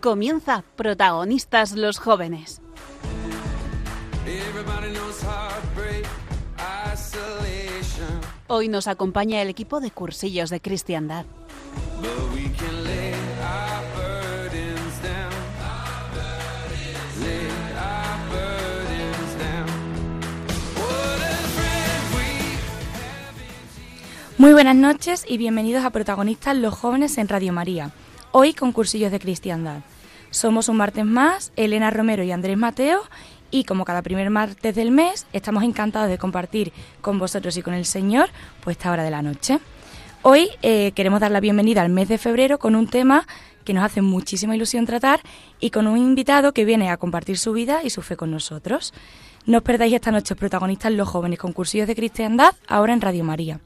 Comienza Protagonistas los jóvenes. Hoy nos acompaña el equipo de cursillos de cristiandad. Muy buenas noches y bienvenidos a Protagonistas los jóvenes en Radio María. Hoy con cursillos de cristiandad. Somos un martes más, Elena Romero y Andrés Mateo, y como cada primer martes del mes, estamos encantados de compartir con vosotros y con el Señor pues esta hora de la noche. Hoy eh, queremos dar la bienvenida al mes de febrero con un tema que nos hace muchísima ilusión tratar y con un invitado que viene a compartir su vida y su fe con nosotros. No os perdáis esta noche protagonistas los jóvenes con cursillos de cristiandad ahora en Radio María.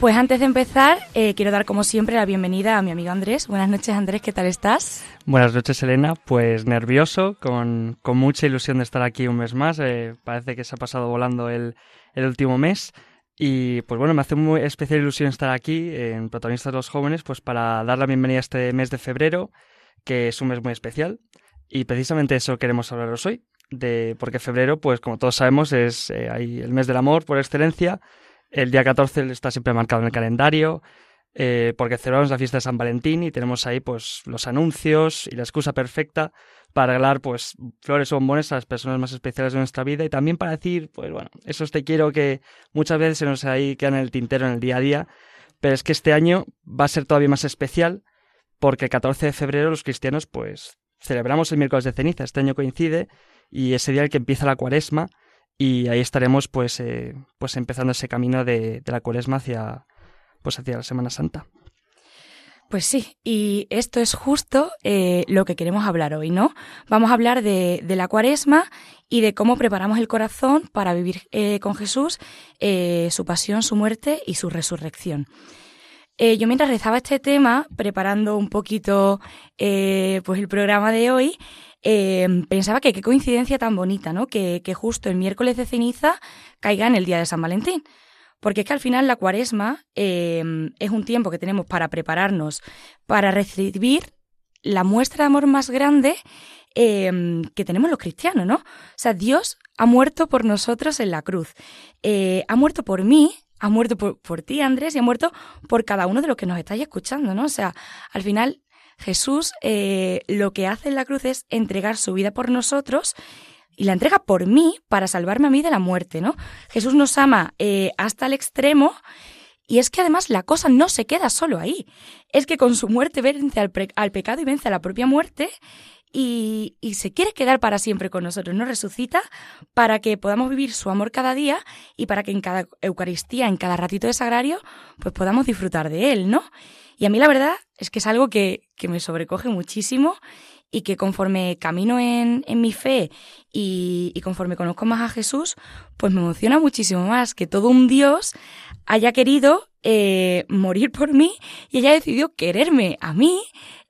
Pues antes de empezar, eh, quiero dar como siempre la bienvenida a mi amigo Andrés. Buenas noches Andrés, ¿qué tal estás? Buenas noches Elena, pues nervioso, con, mucha ilusión de estar aquí un mes más. Eh, parece que se ha pasado volando el, último mes. Y pues bueno, me hace muy especial ilusión estar aquí en Protagonistas de los Jóvenes, pues para dar la bienvenida a este mes de febrero, que es un mes muy especial. Y precisamente eso queremos hablaros hoy, de porque febrero, pues como todos sabemos, es eh, el mes del amor por excelencia el día 14 está siempre marcado en el calendario, eh, porque celebramos la fiesta de San Valentín y tenemos ahí pues los anuncios y la excusa perfecta para regalar pues flores o bombones a las personas más especiales de nuestra vida y también para decir, pues bueno, esos te quiero que muchas veces se nos ahí quedan en el tintero en el día a día, pero es que este año va a ser todavía más especial porque el 14 de febrero los cristianos pues celebramos el miércoles de ceniza, este año coincide y ese día el que empieza la cuaresma y ahí estaremos pues, eh, pues empezando ese camino de, la cuaresma hacia, pues hacia la Semana Santa. Pues sí, y esto es justo eh, lo que queremos hablar hoy, ¿no? Vamos a hablar de, la cuaresma y de cómo preparamos el corazón para vivir eh, con Jesús su pasión, su muerte y su resurrección. yo mientras rezaba este tema, preparando un poquito pues el programa de hoy, Em, pensaba que qué coincidencia tan bonita, ¿no? Que, justo el miércoles de ceniza caiga en el día de San Valentín. Porque es que al final la cuaresma em, es un tiempo que tenemos para prepararnos, para recibir la muestra de amor más grande em, que tenemos los cristianos, ¿no? O sea, Dios ha muerto por nosotros en la cruz. Eh, ha muerto por mí, ha muerto por, por, ti, Andrés, y ha muerto por cada uno de los que nos estáis escuchando, ¿no? O sea, al final Jesús eh, lo que hace en la cruz es entregar su vida por nosotros y la entrega por mí para salvarme a mí de la muerte, ¿no? Jesús nos ama eh, hasta el extremo y es que además la cosa no se queda solo ahí. Es que con su muerte vence al, pecado y vence a la propia muerte y, y, se quiere quedar para siempre con nosotros. Nos resucita para que podamos vivir su amor cada día y para que en cada Eucaristía, en cada ratito de sagrario, pues podamos disfrutar de él, ¿no? Y a mí la verdad es que es algo que, me sobrecoge muchísimo y que conforme camino en, mi fe y, conforme conozco más a Jesús, pues me emociona muchísimo más que todo un Dios haya querido eh, morir por mí y haya decidido quererme a mí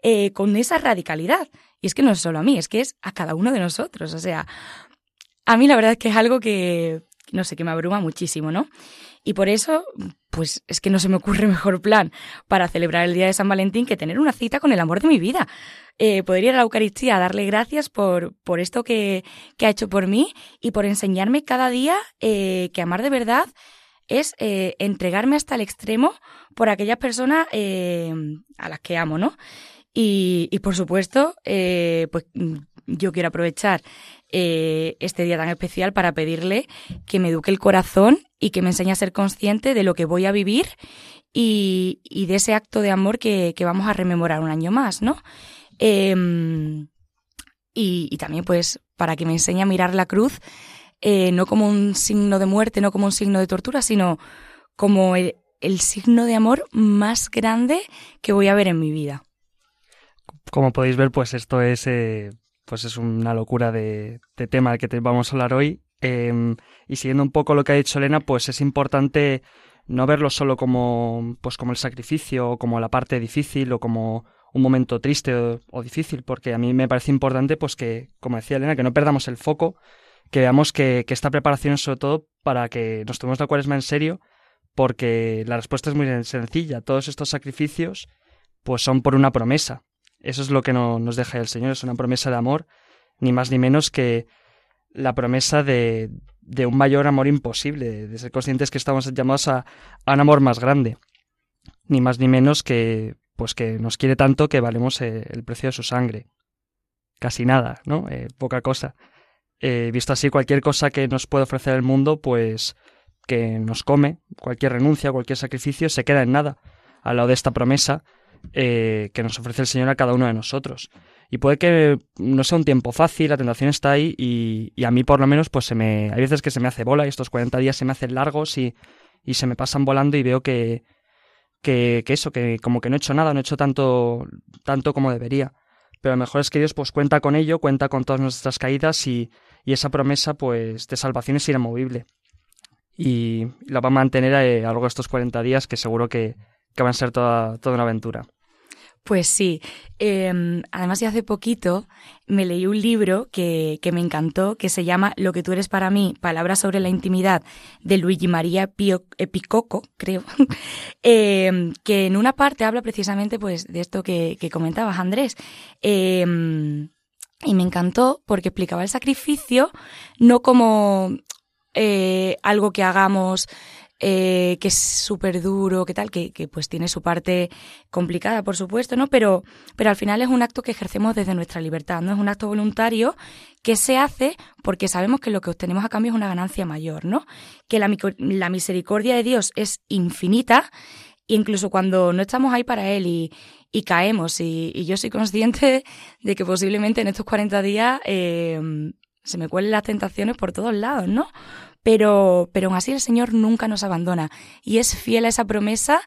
eh, con esa radicalidad. Y es que no es solo a mí, es que es a cada uno de nosotros. O sea, a mí la verdad es que es algo que, no sé, que me abruma muchísimo, ¿no? Y por eso, pues es que no se me ocurre mejor plan para celebrar el día de San Valentín que tener una cita con el amor de mi vida. Eh, podría ir a la Eucaristía a darle gracias por, por esto que, que, ha hecho por mí y por enseñarme cada día eh, que amar de verdad es eh, entregarme hasta el extremo por aquellas personas a las que amo, ¿no? Y, y por supuesto, pues yo quiero aprovechar eh, este día tan especial para pedirle que me eduque el corazón y que me enseñe a ser consciente de lo que voy a vivir y, de ese acto de amor que, vamos a rememorar un año más, ¿no? Em, y, también, pues, para que me enseñe a mirar la cruz eh, no como un signo de muerte, no como un signo de tortura, sino como el, signo de amor más grande que voy a ver en mi vida. Como podéis ver, pues esto es eh, pues es una locura de, tema del que te vamos a hablar hoy. Em, y siguiendo un poco lo que ha dicho Elena, pues es importante no verlo solo como, pues como el sacrificio o como la parte difícil o como, un momento triste o, difícil, porque a mí me parece importante, pues que, como decía Elena, que no perdamos el foco, que veamos que, esta preparación es sobre todo para que nos tomemos la cuaresma en serio, porque la respuesta es muy sencilla. Todos estos sacrificios, pues son por una promesa. Eso es lo que nos deja el Señor, es una promesa de amor, ni más ni menos que la promesa de, de un mayor amor imposible, de ser conscientes que estamos llamados a, a un amor más grande, ni más ni menos que pues que nos quiere tanto que valemos eh, el precio de su sangre. Casi nada, ¿no? Eh, poca cosa. Eh, visto así, cualquier cosa que nos puede ofrecer el mundo, pues que nos come, cualquier renuncia, cualquier sacrificio, se queda en nada al lado de esta promesa que nos ofrece el Señor a cada uno de nosotros. Y puede que no sea un tiempo fácil, la tentación está ahí y, y, a mí por lo menos pues se me... Hay veces que se me hace bola y estos 40 días se me hacen largos y, y se me pasan volando y veo que, que, eso, que como que no he hecho nada, no he hecho tanto, tanto como debería. Pero lo mejor es que Dios pues cuenta con ello, cuenta con todas nuestras caídas y, y esa promesa pues de salvación es inamovible. Y la va a mantener a, lo largo de estos 40 días que seguro que, que van a ser toda, toda una aventura. Pues sí. Em, además, ya hace poquito me leí un libro que, que, me encantó, que se llama Lo que tú eres para mí, Palabras sobre la intimidad, de Luigi María Pio, eh, Picoco, creo, em, que en una parte habla precisamente pues de esto que, que comentabas, Andrés. Em, y me encantó porque explicaba el sacrificio no como eh, algo que hagamos eh, que es súper duro, que tal, que, que, pues tiene su parte complicada, por supuesto, ¿no? Pero, pero al final es un acto que ejercemos desde nuestra libertad, ¿no? Es un acto voluntario que se hace porque sabemos que lo que obtenemos a cambio es una ganancia mayor, ¿no? Que la, la misericordia de Dios es infinita incluso cuando no estamos ahí para Él y, y caemos, y, y, yo soy consciente de que posiblemente en estos 40 días eh, se me cuelen las tentaciones por todos lados, ¿no? Pero, pero aún así el Señor nunca nos abandona y es fiel a esa promesa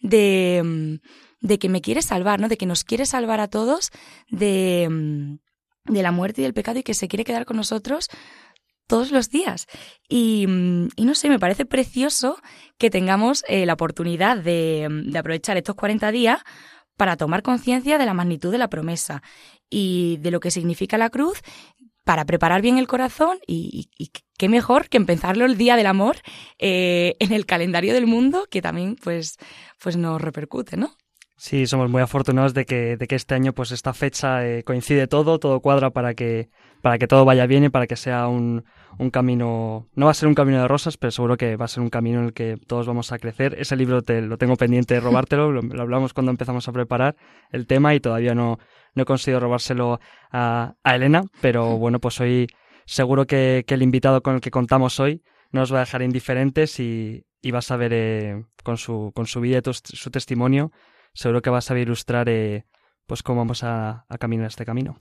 de, mm, de que me quiere salvar, ¿no? De que nos quiere salvar a todos de, mm, de la muerte y del pecado y que se quiere quedar con nosotros todos los días. Y, mm, y, no sé, me parece precioso que tengamos eh, la oportunidad de, de, aprovechar estos 40 días para tomar conciencia de la magnitud de la promesa y de lo que significa la cruz para preparar bien el corazón y, qué mejor que empezarlo el Día del Amor eh, en el calendario del mundo que también pues, pues nos repercute, ¿no? Sí, somos muy afortunados de que, de que este año pues esta fecha eh, coincide todo, todo cuadra para que, para que todo vaya bien y para que sea un, un camino, no va a ser un camino de rosas, pero seguro que va a ser un camino en el que todos vamos a crecer. Ese libro te, lo tengo pendiente de robártelo, lo hablamos cuando empezamos a preparar el tema y todavía no, no he conseguido robárselo a, Elena, pero bueno, pues hoy seguro que, el invitado con el que contamos hoy nos va a dejar indiferentes y, y vas a ver eh, con, su, con su vida y su testimonio, seguro que vas a ilustrar eh, pues cómo vamos a, a caminar este camino.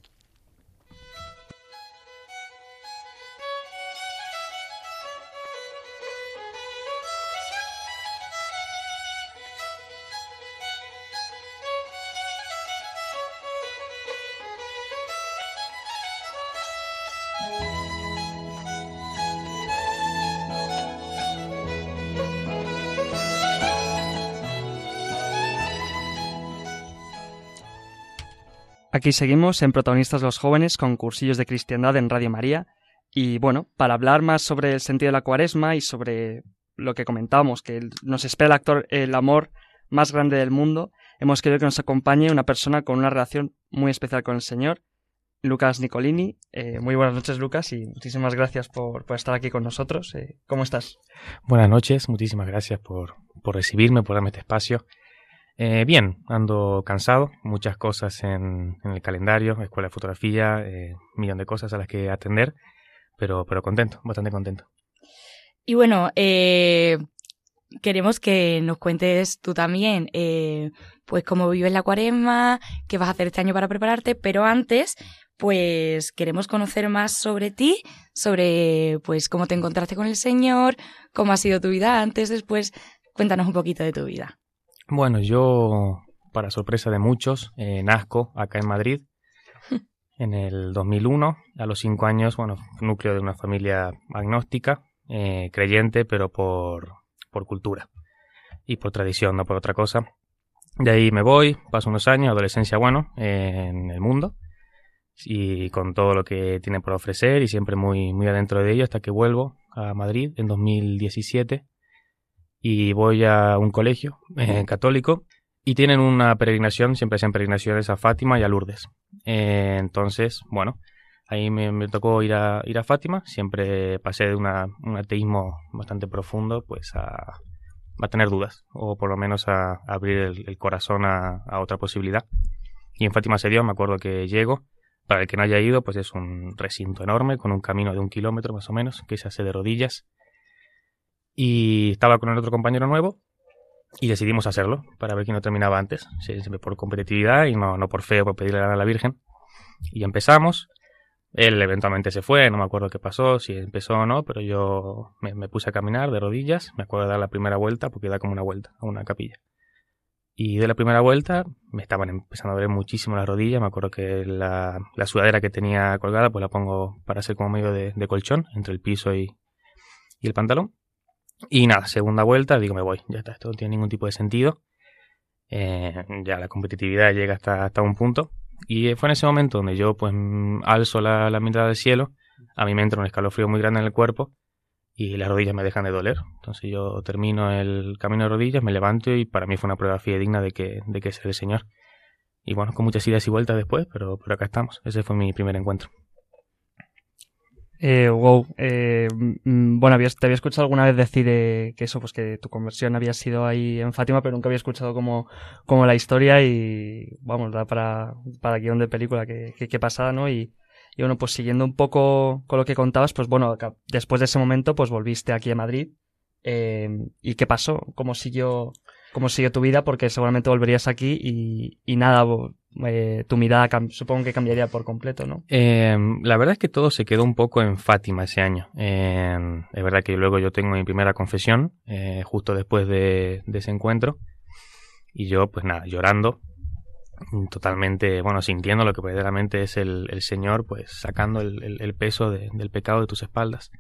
Aquí seguimos en Protagonistas los Jóvenes con cursillos de cristiandad en Radio María. Y bueno, para hablar más sobre el sentido de la cuaresma y sobre lo que comentábamos, que nos espera el, actor, el amor más grande del mundo, hemos querido que nos acompañe una persona con una relación muy especial con el Señor, Lucas Nicolini. Eh, muy buenas noches, Lucas, y muchísimas gracias por, estar aquí con nosotros. Eh, ¿Cómo estás? Buenas noches, muchísimas gracias por, por recibirme, por darme este espacio. Eh, bien, ando cansado, muchas cosas en, el calendario, escuela de fotografía, eh, millón de cosas a las que atender, pero, pero contento, bastante contento. Y bueno, eh, queremos que nos cuentes tú también, eh, pues cómo vives la cuaresma, qué vas a hacer este año para prepararte, pero antes, pues queremos conocer más sobre ti, sobre pues cómo te encontraste con el Señor, cómo ha sido tu vida antes, después, cuéntanos un poquito de tu vida. Bueno, yo, para sorpresa de muchos, eh, nazco acá en Madrid en el 2001. A los cinco años, bueno, núcleo de una familia agnóstica, eh, creyente, pero por, por cultura y por tradición, no por otra cosa. De ahí me voy, paso unos años, adolescencia, bueno, en el mundo y con todo lo que tiene por ofrecer y siempre muy, muy adentro de ello hasta que vuelvo a Madrid en 2017 y voy a un colegio eh, católico y tienen una peregrinación, siempre hacen peregrinaciones a Fátima y a Lourdes. Eh, entonces, bueno, ahí me, tocó ir a, ir a Fátima, siempre pasé de una, un ateísmo bastante profundo pues a, a tener dudas o por lo menos a, abrir el, corazón a, a, otra posibilidad. Y en Fátima se dio, me acuerdo que llego para el que no haya ido, pues es un recinto enorme con un camino de un kilómetro más o menos que se hace de rodillas. Y estaba con el otro compañero nuevo y decidimos hacerlo para ver quién no terminaba antes, por competitividad y no, no por fe o por pedirle a la Virgen. Y empezamos. Él eventualmente se fue, no me acuerdo qué pasó, si empezó o no, pero yo me, puse a caminar de rodillas. Me acuerdo de dar la primera vuelta porque da como una vuelta a una capilla. Y de la primera vuelta me estaban empezando a doler muchísimo las rodillas. Me acuerdo que la, la sudadera que tenía colgada, pues la pongo para hacer como medio de, colchón entre el piso y, y, el pantalón. Y nada, segunda vuelta, digo, me voy. Ya está, esto no tiene ningún tipo de sentido. Eh, ya la competitividad llega hasta, hasta un punto. Y fue en ese momento donde yo, pues, alzo la, la mirada del cielo. A mí me entra un escalofrío muy grande en el cuerpo y las rodillas me dejan de doler. Entonces yo termino el camino de rodillas, me levanto y para mí fue una prueba fidedigna de que, de que es el Señor. Y bueno, con muchas idas y vueltas después, pero, pero acá estamos. Ese fue mi primer encuentro. Eh, wow. Eh, mm, bueno, te había escuchado alguna vez decir eh, que eso, pues que tu conversión había sido ahí en Fátima, pero nunca había escuchado como, como la historia y, vamos, da para, para guion de película que, que, pasada, ¿no? Y, y bueno, pues siguiendo un poco con lo que contabas, pues bueno, después de ese momento, pues volviste aquí a Madrid. Eh, ¿Y qué pasó? ¿Cómo siguió, cómo siguió tu vida? Porque seguramente volverías aquí y, y nada, eh, tu mirada supongo que cambiaría por completo, ¿no? Eh, la verdad es que todo se quedó un poco en Fátima ese año. es verdad que luego yo tengo mi primera confesión, justo después de, ese encuentro. Y yo, pues nada, llorando, totalmente, bueno, sintiendo lo que verdaderamente es el, el Señor, pues sacando el, el, peso del pecado de tus espaldas.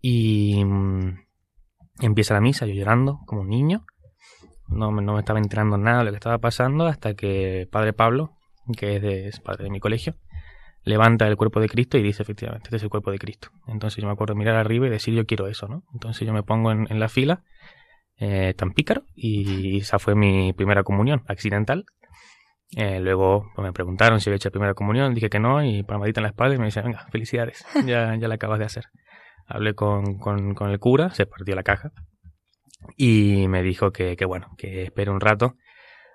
Y mm, empieza la misa, yo llorando como un niño, no, no me estaba enterando nada de lo que estaba pasando hasta que Padre Pablo, que es, de, es padre de mi colegio, levanta el cuerpo de Cristo y dice efectivamente, este es el cuerpo de Cristo. Entonces yo me acuerdo mirar arriba y decir yo quiero eso, ¿no? Entonces yo me pongo en, en la fila eh, tan pícaro y esa fue mi primera comunión accidental eh, luego pues, me preguntaron si había hecho la primera comunión, dije que no, y palmadita en la espalda y me dice, venga, felicidades, ya, ya la acabas de hacer. Hablé con, con, con, el cura, se partió la caja y me dijo que, que bueno, que espere un rato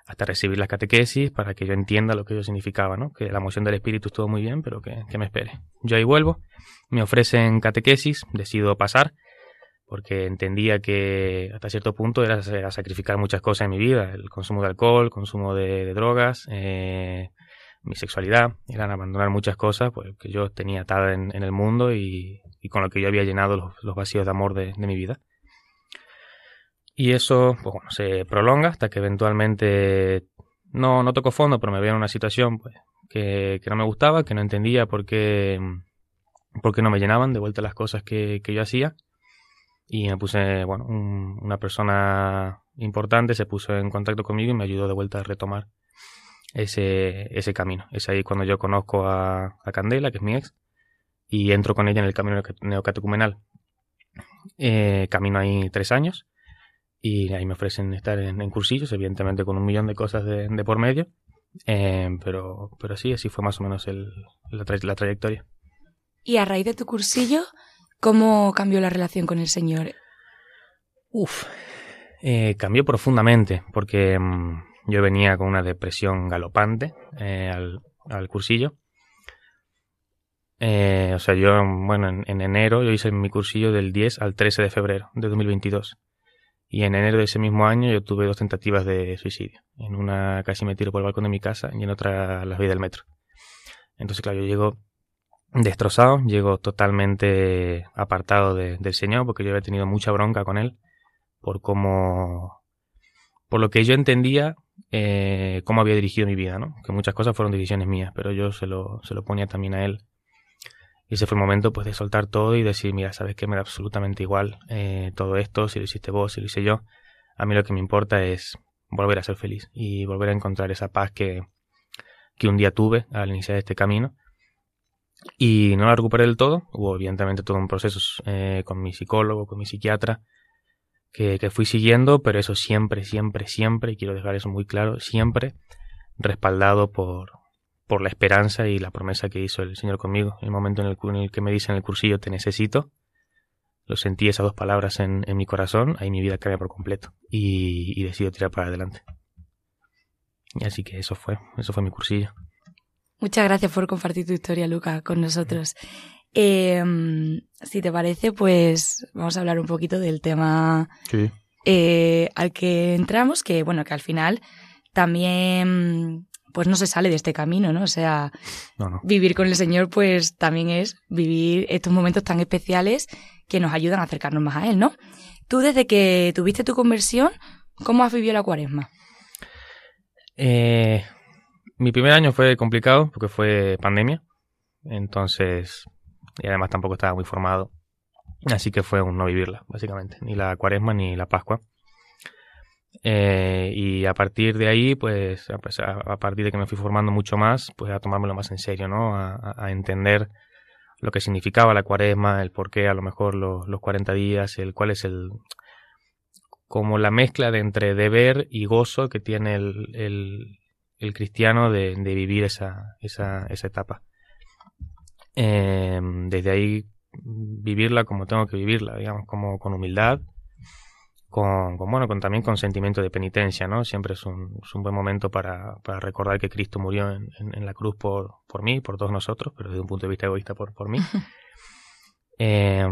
hasta recibir las catequesis para que yo entienda lo que eso significaba, ¿no? Que la moción del espíritu estuvo muy bien, pero que, que me espere. Yo ahí vuelvo, me ofrecen catequesis, decido pasar porque entendía que hasta cierto punto era, sacrificar muchas cosas en mi vida, el consumo de alcohol, consumo de, drogas, eh, mi sexualidad, eran abandonar muchas cosas pues, que yo tenía atada en, el mundo y, con lo que yo había llenado los, vacíos de amor de, mi vida. Y eso, pues bueno, se prolonga hasta que eventualmente no, no toco fondo, pero me veo en una situación pues, que, no me gustaba, que no entendía por qué, por qué no me llenaban de vuelta las cosas que, que yo hacía y me puse, bueno, una persona importante se puso en contacto conmigo y me ayudó de vuelta a retomar ese, ese camino. Es ahí cuando yo conozco a, Candela, que es mi ex, y entro con ella en el camino neocatecumenal. Eh, camino ahí tres años y ahí me ofrecen estar en, cursillos, evidentemente con un millón de cosas de, por medio, eh, pero, pero sí, así fue más o menos el, la, la trayectoria. Y a raíz de tu cursillo, ¿Cómo cambió la relación con el Señor? Uf, eh, cambió profundamente porque mm, yo venía con una depresión galopante eh, al, cursillo. Eh, o sea, yo, bueno, en, enero yo hice mi cursillo del 10 al 13 de febrero de 2022. Y en enero de ese mismo año yo tuve dos tentativas de suicidio. En una casi me tiro por el balcón de mi casa y en otra la vida del metro. Entonces, claro, yo llego destrozado, llego totalmente apartado del Señor porque yo había tenido mucha bronca con Él por cómo, por lo que yo entendía eh, cómo había dirigido mi vida, ¿no? Que muchas cosas fueron decisiones mías, pero yo se lo, se lo ponía también a Él. Y ese fue el momento pues de soltar todo y decir, mira, sabes que me da absolutamente igual eh, todo esto, si lo hiciste vos, si lo hice yo. A mí lo que me importa es volver a ser feliz y volver a encontrar esa paz que, que un día tuve al iniciar este camino. Y no la recuperé del todo, hubo evidentemente todo un proceso eh, con mi psicólogo, con mi psiquiatra, que, que fui siguiendo, pero eso siempre, siempre, siempre, y quiero dejar eso muy claro, siempre respaldado por, por la esperanza y la promesa que hizo el Señor conmigo. En el momento en el, en el que me dice en el cursillo te necesito, lo sentí esas dos palabras en, en mi corazón, ahí mi vida cambia por completo y, y, decido tirar para adelante. Y así que eso fue, eso fue mi cursillo. Muchas gracias por compartir tu historia, Luca, con nosotros. Eh, si te parece, pues vamos a hablar un poquito del tema sí. eh, al que entramos, que bueno, que al final también pues no se sale de este camino, ¿no? O sea, no, no. vivir con el Señor pues también es vivir estos momentos tan especiales que nos ayudan a acercarnos más a Él, ¿no? Tú desde que tuviste tu conversión, ¿cómo has vivido la cuaresma? Eh, mi primer año fue complicado porque fue pandemia, entonces, y además tampoco estaba muy formado, así que fue un no vivirla, básicamente, ni la cuaresma ni la pascua. Eh, y a partir de ahí, pues a, a, partir de que me fui formando mucho más, pues a tomármelo más en serio, ¿no? A, entender lo que significaba la cuaresma, el por qué a lo mejor los, los 40 días, el cuál es el como la mezcla de entre deber y gozo que tiene el, el, el cristiano de, de, vivir esa, esa, esa etapa. Eh, desde ahí vivirla como tengo que vivirla, digamos, como con humildad, con, con, bueno, con también con sentimiento de penitencia, ¿no? Siempre es un, es un buen momento para, para, recordar que Cristo murió en, en, en, la cruz por, por mí, por todos nosotros, pero desde un punto de vista egoísta por, por mí. eh,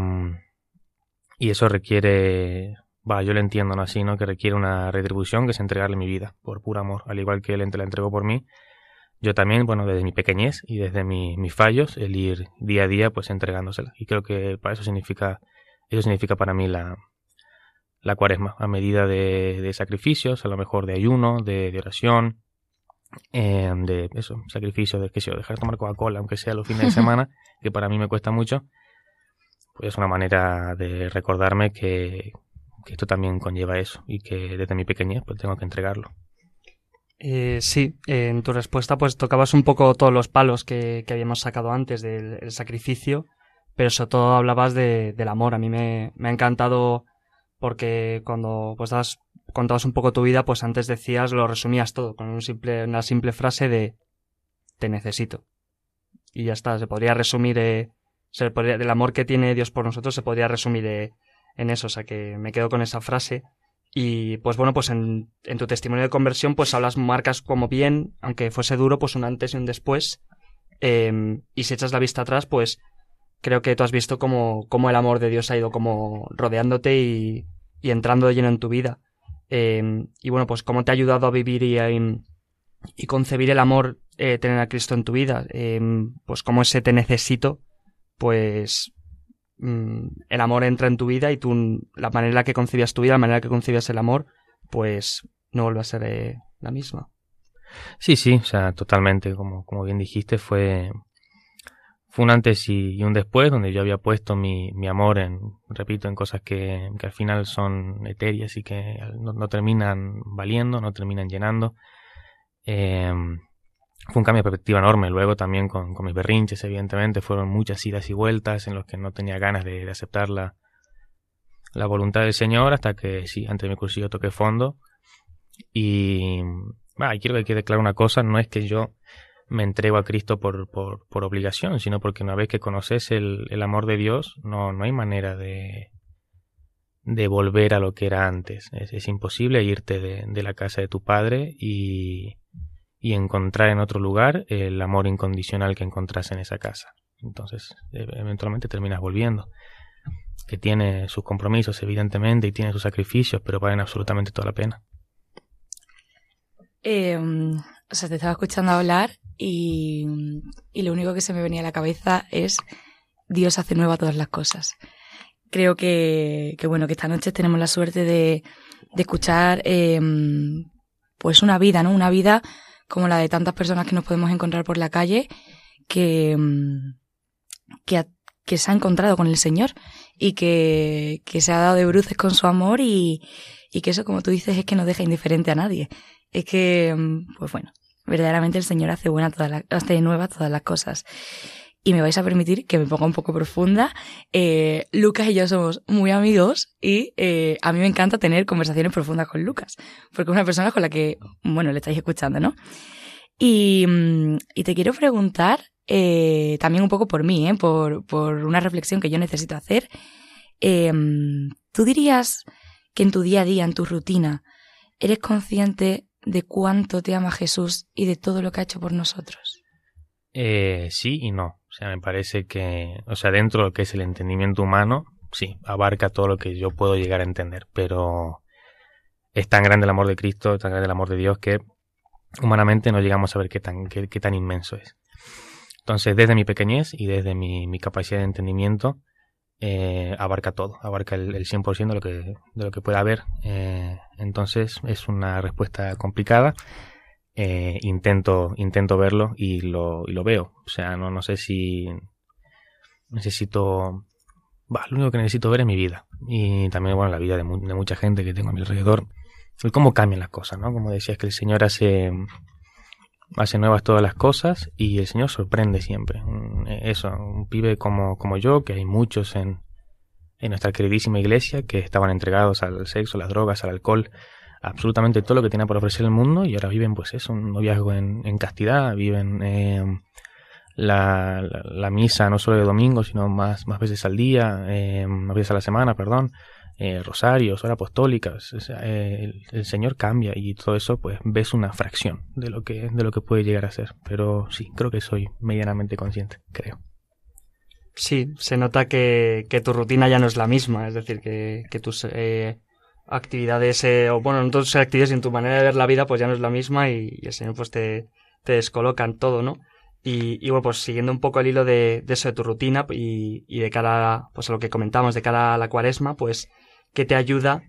y eso requiere, va, yo lo entiendo ¿no? así, ¿no? Que requiere una retribución que es entregarle mi vida por puro amor, al igual que él la entregó por mí. Yo también, bueno, desde mi pequeñez y desde mi, mis fallos, el ir día a día, pues entregándosela. Y creo que para eso significa, eso significa para mí la, la cuaresma, a medida de, de, sacrificios, a lo mejor de ayuno, de, de oración, eh, de eso, sacrificio, de que yo, dejar de tomar Coca-Cola, aunque sea los fines de semana, que para mí me cuesta mucho, pues es una manera de recordarme que, que esto también conlleva eso y que desde mi pequeñez pues tengo que entregarlo. Eh, sí, eh, en tu respuesta pues tocabas un poco todos los palos que, que habíamos sacado antes del sacrificio, pero sobre todo hablabas de, del amor. A mí me, me ha encantado porque cuando pues contabas un poco tu vida, pues antes decías, lo resumías todo con simple, una simple frase de te necesito. Y ya está, se podría resumir, eh, se podría, del amor que tiene Dios por nosotros se podría resumir eh, en eso, o sea que me quedo con esa frase. Y pues bueno, pues en, tu testimonio de conversión pues hablas, marcas como bien, aunque fuese duro, pues un antes y un después. Eh, y si echas la vista atrás, pues creo que tú has visto cómo, cómo el amor de Dios ha ido como rodeándote y, y entrando de lleno en tu vida. Eh, y bueno, pues cómo te ha ayudado a vivir y, a, y concebir el amor, eh, tener a Cristo en tu vida. Eh, pues como ese te necesito, pues mm, el amor entra en tu vida y tú, la manera que concibías tu vida, la manera que concibías el amor, pues no vuelve a ser eh, la misma. Sí, sí, o sea, totalmente, como, como bien dijiste, fue, fue un antes y, y, un después donde yo había puesto mi, amor en, repito, en cosas que, al final son etéreas y que no, terminan valiendo, no terminan llenando. Eh, fue un cambio de perspectiva enorme. Luego también con, mis berrinches, evidentemente, fueron muchas idas y vueltas en los que no tenía ganas de, aceptar la, la, voluntad del Señor hasta que, sí, antes de mi cursillo toqué fondo. Y, bah, quiero que quede claro una cosa, no es que yo me entrego a Cristo por, por, por, obligación, sino porque una vez que conoces el, el amor de Dios, no, no hay manera de, de volver a lo que era antes. Es, imposible irte de, de, la casa de tu padre y, y, encontrar en otro lugar el amor incondicional que encontrás en esa casa. Entonces, e, eventualmente terminas volviendo. Que tiene sus compromisos, evidentemente, y tiene sus sacrificios, pero valen absolutamente toda la pena. Eh, o sea, te estaba escuchando hablar y, y, lo único que se me venía a la cabeza es Dios hace nueva todas las cosas. Creo que, que bueno, que esta noche tenemos la suerte de, de escuchar eh, pues una vida, ¿no? Una vida como la de tantas personas que nos podemos encontrar por la calle que, que, que se ha encontrado con el Señor y que, que se ha dado de bruces con su amor y, y que eso, como tú dices, es que no deja indiferente a nadie. Es que, mm, pues bueno, verdaderamente el Señor hace buena todas las, hace nueva todas las cosas. Y me vais a permitir que me ponga un poco profunda. Eh, Lucas y yo somos muy amigos y eh, a mí me encanta tener conversaciones profundas con Lucas, porque es una persona con la que, bueno, le estáis escuchando, ¿no? Y, mm, y te quiero preguntar, eh, también un poco por mí, por, por una reflexión que yo necesito hacer. ¿Tú dirías que en tu día a día, en tu rutina, eres consciente de cuánto te ama Jesús y de todo lo que ha hecho por nosotros? Eh, sí y no. O sea, me parece que, o sea, dentro de lo que es el entendimiento humano, sí, abarca todo lo que yo puedo llegar a entender, pero es tan grande el amor de Cristo, tan grande el amor de Dios que humanamente no llegamos a ver qué tan, qué, tan inmenso es. Entonces, desde mi pequeñez y desde mi, mi capacidad de entendimiento, eh, abarca todo, abarca el, el 100% de lo que, de lo que pueda haber. Eh, entonces, es una respuesta complicada. Eh, intento, intento verlo y lo, y lo veo. O sea, no, no sé si necesito... Bah, lo único que necesito ver es mi vida. Y también, bueno, la vida de, mu de mucha gente que tengo a mi alrededor. El cómo cambian las cosas, ¿no? Como decías, que el Señor hace hace nuevas todas las cosas y el Señor sorprende siempre. Eso, un pibe como, como yo, que hay muchos en, en nuestra queridísima iglesia que estaban entregados al sexo, las drogas, al alcohol, absolutamente todo lo que tenía por ofrecer el mundo y ahora viven pues eso, un noviazgo en, en castidad, viven eh, la, la, la, misa no solo de domingo, sino más, más veces al día, eh, más veces a la semana, perdón, eh, rosarios, horas apostólicas, o sea, el, el, Señor cambia y todo eso, pues ves una fracción de lo que de lo que puede llegar a ser. Pero sí, creo que soy medianamente consciente, creo. Sí, se nota que, que tu rutina ya no es la misma, es decir, que, que tus eh, actividades, eh, o bueno, no tus actividades en tu manera de ver la vida, pues ya no es la misma y, el Señor pues te, te descoloca en todo, ¿no? Y, y, bueno, pues siguiendo un poco el hilo de, de eso de tu rutina y, y, de cara a, pues a lo que comentamos de cara a la cuaresma, pues que te ayuda,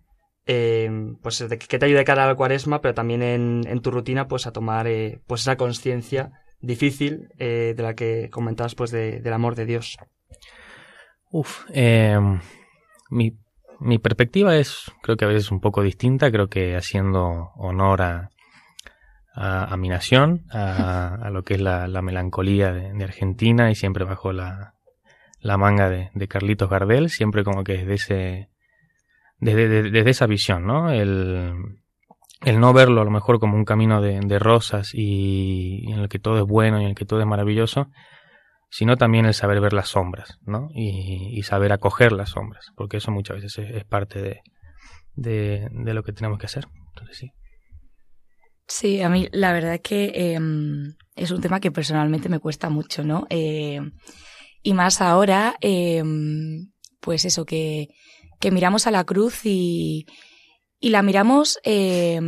eh, pues que te ayude de cara a cuaresma, pero también en, en tu rutina, pues a tomar eh, pues esa conciencia difícil eh, de la que comentabas, pues de, del amor de Dios. Uf, eh, mi, mi perspectiva es, creo que a veces un poco distinta, creo que haciendo honor a, a, mi nación, a, lo que es la, la melancolía de, de, Argentina y siempre bajo la, la manga de, de Carlitos Gardel, siempre como que desde ese desde, desde, desde esa visión, ¿no? El, el, no verlo a lo mejor como un camino de, de rosas y, en el que todo es bueno y en el que todo es maravilloso, sino también el saber ver las sombras, ¿no? Y, y saber acoger las sombras, porque eso muchas veces es, es parte de, de, de, lo que tenemos que hacer. Sí. Sí, a mí la verdad es que eh, es un tema que personalmente me cuesta mucho, ¿no? Eh, y más ahora, eh, pues eso, que que miramos a la cruz y, y la miramos eh,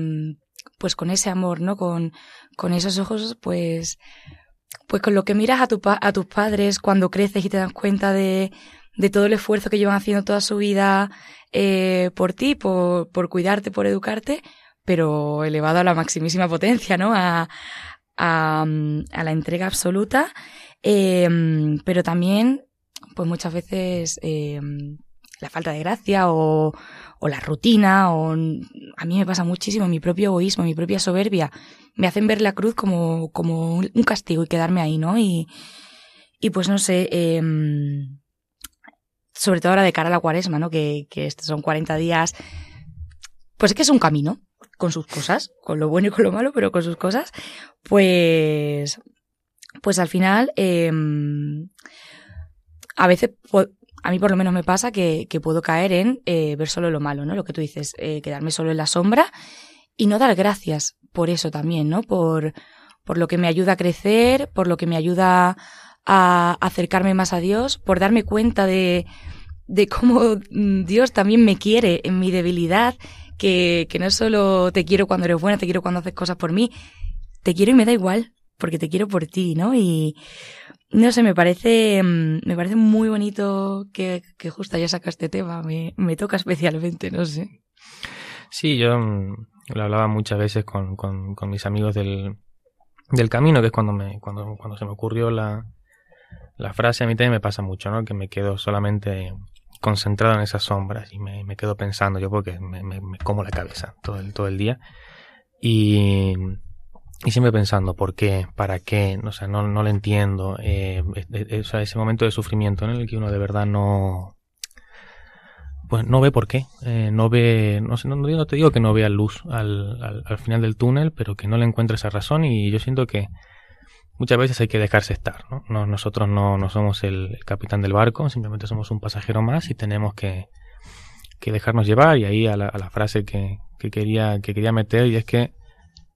pues con ese amor, ¿no? Con, con esos ojos, pues, pues con lo que miras a, tu, a tus padres cuando creces y te das cuenta de, de todo el esfuerzo que llevan haciendo toda su vida eh, por ti, por, por cuidarte, por educarte, pero elevado a la maximísima potencia, ¿no? A, a, a la entrega absoluta, eh, pero también, pues muchas veces eh, la falta de gracia o, la rutina o a mí me pasa muchísimo mi propio egoísmo, mi propia soberbia me hacen ver la cruz como, como un castigo y quedarme ahí, ¿no? Y, y pues no sé, eh, sobre todo ahora de cara a la cuaresma, ¿no? Que, estos son 40 días, pues es que es un camino con sus cosas, con lo bueno y con lo malo, pero con sus cosas, pues, pues al final, eh, a veces a mí por lo menos me pasa que, que puedo caer en eh, ver solo lo malo, ¿no? Lo que tú dices, eh, quedarme solo en la sombra y no dar gracias por eso también, ¿no? Por, por lo que me ayuda a crecer, por lo que me ayuda a acercarme más a Dios, por darme cuenta de, de cómo Dios también me quiere en mi debilidad, que, que no solo te quiero cuando eres buena, te quiero cuando haces cosas por mí, te quiero y me da igual, porque te quiero por ti, ¿no? Y, no sé, me parece, mm, me parece muy bonito que, que justo ya saca este tema. Me, me, toca especialmente, no sé. Sí, yo mm, lo hablaba muchas veces con, con, mis amigos del, del camino, que es cuando me, cuando, cuando se me ocurrió la, la frase, a mí también me pasa mucho, ¿no? Que me quedo solamente concentrado en esas sombras y me, quedo pensando, yo porque me, me, como la cabeza todo el, todo el día. Y, y siempre pensando, ¿por qué? ¿Para qué? O sea, no, no lo entiendo. Eh, ese momento de sufrimiento en el que uno de verdad no, pues no ve por qué, eh, no ve, no, sé, no, te digo que no vea luz al, al, final del túnel, pero que no le encuentre esa razón y yo siento que muchas veces hay que dejarse estar, ¿no? nosotros no, no somos el, capitán del barco, simplemente somos un pasajero más y tenemos que, que dejarnos llevar y ahí a la, a la frase que, que, quería, que quería meter y es que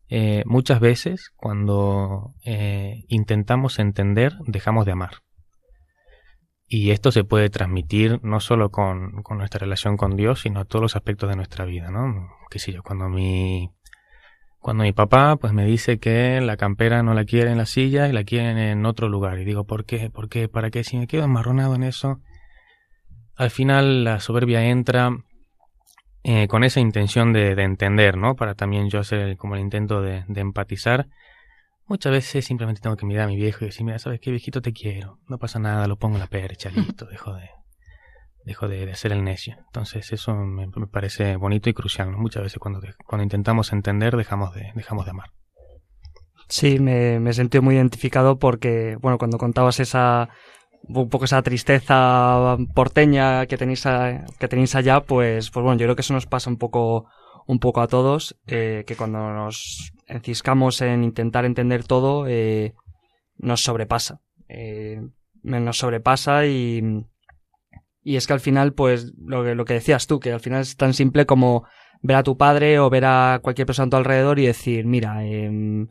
eh, muchas veces cuando eh, intentamos entender dejamos de amar. Y esto se puede transmitir no solo con, con, nuestra relación con Dios, sino a todos los aspectos de nuestra vida, ¿no? Qué sé yo, cuando mi, cuando mi papá pues me dice que la campera no la quiere en la silla y la quiere en otro lugar. Y digo, ¿por qué? ¿Por qué? ¿Para qué? Si me quedo amarronado en eso, al final la soberbia entra eh, con esa intención de, de, entender, ¿no? Para también yo hacer como el intento de, de empatizar Muchas veces simplemente tengo que mirar a mi viejo y decir, mira, ¿sabes qué, viejito? Te quiero. No pasa nada, lo pongo en la percha, listo, dejo de, dejo de, hacer el necio. Entonces eso me, parece bonito y crucial. Muchas veces cuando, cuando intentamos entender dejamos de, dejamos de amar. Sí, me, me sentí muy identificado porque, bueno, cuando contabas esa, un poco esa tristeza porteña que tenéis, que tenéis allá, pues, pues bueno, yo creo que eso nos pasa un poco, un poco a todos, eh, que cuando nos enciscamos en intentar entender todo, eh, nos sobrepasa. Eh, nos sobrepasa y, y es que al final, pues, lo que, lo que decías tú, que al final es tan simple como ver a tu padre o ver a cualquier persona a tu alrededor y decir, mira, em,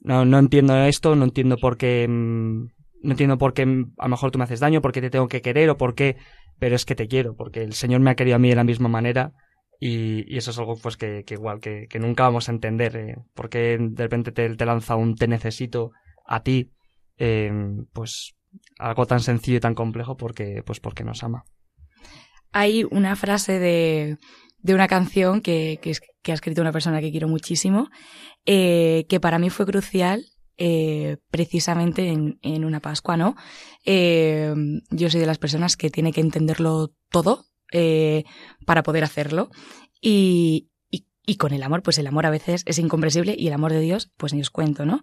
no, no entiendo esto, no entiendo por qué, em, no entiendo por qué a lo mejor tú me haces daño, por qué te tengo que querer o por qué, pero es que te quiero, porque el Señor me ha querido a mí de la misma manera y, eso es algo pues que, igual, que, nunca vamos a entender. Eh, porque de repente te, lanza un te necesito a ti, eh, pues algo tan sencillo y tan complejo porque, pues porque nos ama. Hay una frase de, de una canción que, que, ha escrito una persona que quiero muchísimo, eh, que para mí fue crucial eh, precisamente en, en, una Pascua, ¿no? Eh, yo soy de las personas que tiene que entenderlo todo eh, para poder hacerlo. Y, y, con el amor, pues el amor a veces es incomprensible y el amor de Dios, pues ni os cuento, ¿no?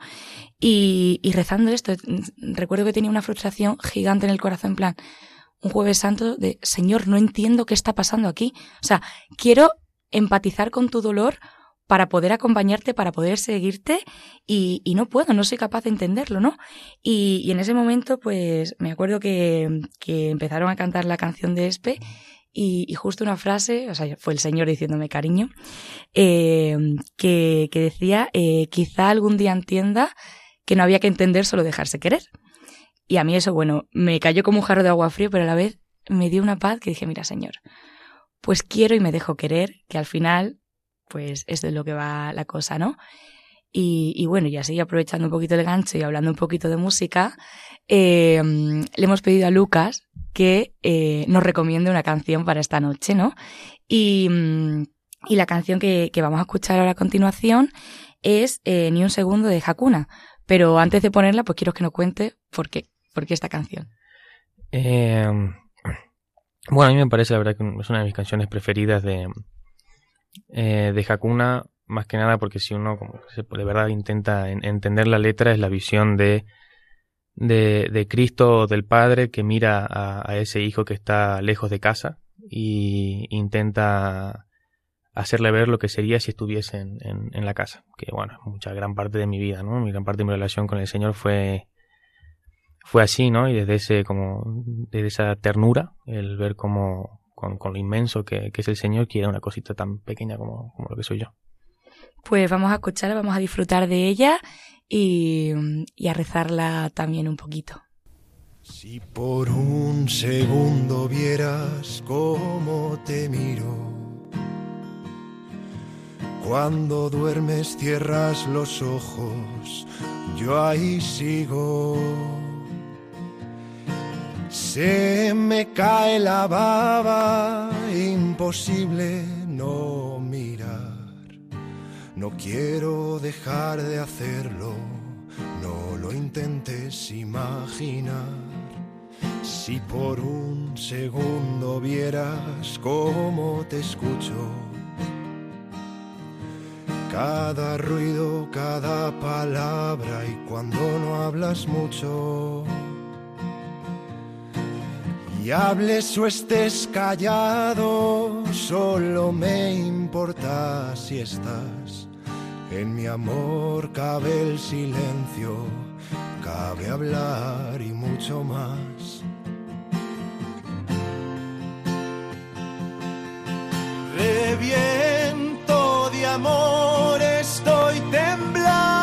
Y, y rezando esto, recuerdo que tenía una frustración gigante en el corazón, en plan, un jueves santo de, Señor, no entiendo qué está pasando aquí. O sea, quiero empatizar con tu dolor para poder acompañarte, para poder seguirte y, no puedo, no soy capaz de entenderlo, ¿no? Y, en ese momento, pues me acuerdo que, empezaron a cantar la canción de Espe y, justo una frase, o sea, fue el Señor diciéndome cariño, eh, que, que, decía, eh, quizá algún día entienda que no había que entender, solo dejarse querer. Y a mí eso, bueno, me cayó como un jarro de agua frío, pero a la vez me dio una paz que dije, mira, Señor, pues quiero y me dejo querer, que al final, pues es de lo que va la cosa, ¿no? Y, bueno, y así aprovechando un poquito el gancho y hablando un poquito de música, eh, le hemos pedido a Lucas que eh, nos recomiende una canción para esta noche, ¿no? Y, mm, y la canción que, vamos a escuchar ahora a continuación es eh, Ni un segundo de Hakuna. Pero antes de ponerla, pues quiero que nos cuente por qué, por qué esta canción. Eh, bueno, a mí me parece la verdad que es una de mis canciones preferidas de, eh, de Hakuna, más que nada porque si uno como de verdad intenta entender la letra, es la visión de de, de Cristo del Padre que mira a, ese hijo que está lejos de casa y intenta hacerle ver lo que sería si estuviese en, en, la casa. Que bueno, mucha gran parte de mi vida, ¿no? Mi gran parte de mi relación con el Señor fue, fue así, ¿no? Y desde ese, como, desde esa ternura, el ver como, con, con lo inmenso que, que, es el Señor, quiere una cosita tan pequeña como, como lo que soy yo. Pues vamos a escucharla, vamos a disfrutar de ella y, y a rezarla también un poquito. Si por un segundo vieras cómo te miro, cuando duermes cierras los ojos, yo ahí sigo. Se me cae la baba, imposible no mirar. No quiero dejar de hacerlo, no lo intentes imaginar. Si por un segundo vieras cómo te escucho, cada ruido, cada palabra y cuando no hablas mucho. Y hables o estés callado, solo me importa si estás. En mi amor cabe el silencio, cabe hablar y mucho más. Reviento de amor, estoy temblando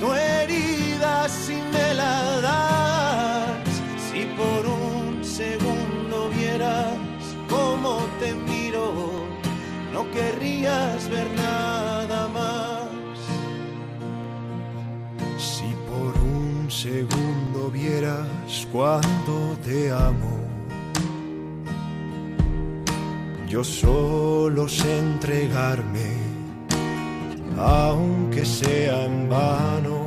tu herida si me la das. Si por un segundo vieras cómo te miro, no querrías ver nada más. Si por un segundo vieras cuánto te amo. Yo solo sé entregarme, aunque sea en vano,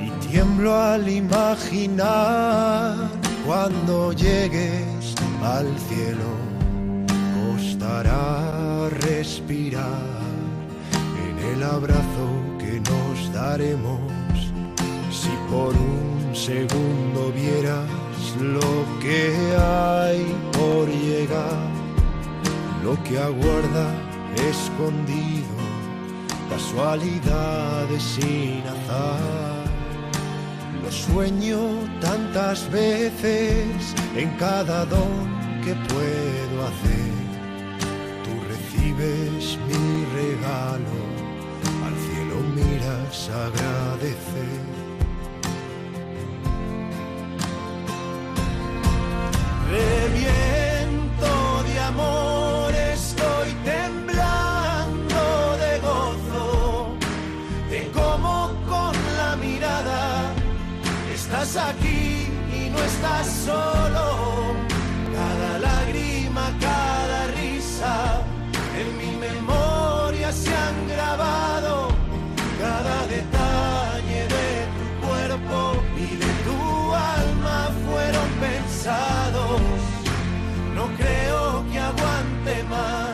y tiemblo al imaginar cuando llegues al cielo. Costará respirar en el abrazo que nos daremos. Si por un segundo vieras lo que hay por llegar lo que aguarda escondido, casualidades sin azar. Lo sueño tantas veces en cada don que puedo hacer. Tú recibes mi regalo, al cielo miras agradecer. Reviento de amor, estás aquí y no estás solo. Cada lágrima, cada risa, en mi memoria se han grabado. Cada detalle de tu cuerpo y de tu alma fueron pensados. No creo que aguante más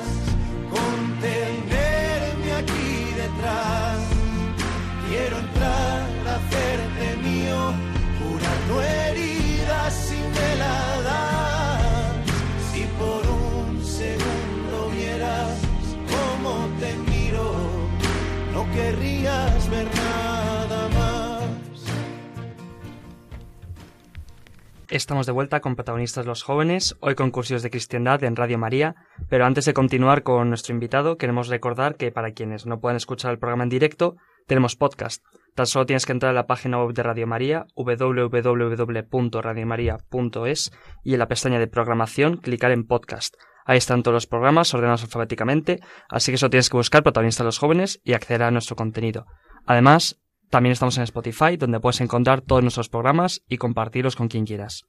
Estamos de vuelta con protagonistas los jóvenes, hoy con cursos de cristiandad en Radio María, pero antes de continuar con nuestro invitado, queremos recordar que para quienes no puedan escuchar el programa en directo, tenemos podcast. Tan solo tienes que entrar a la página web de Radio María, www.radiomaria.es, y en la pestaña de programación clicar en podcast. Ahí están todos los programas ordenados alfabéticamente, así que solo tienes que buscar protagonistas los jóvenes y acceder a nuestro contenido. Además, también estamos en Spotify, donde puedes encontrar todos nuestros programas y compartirlos con quien quieras.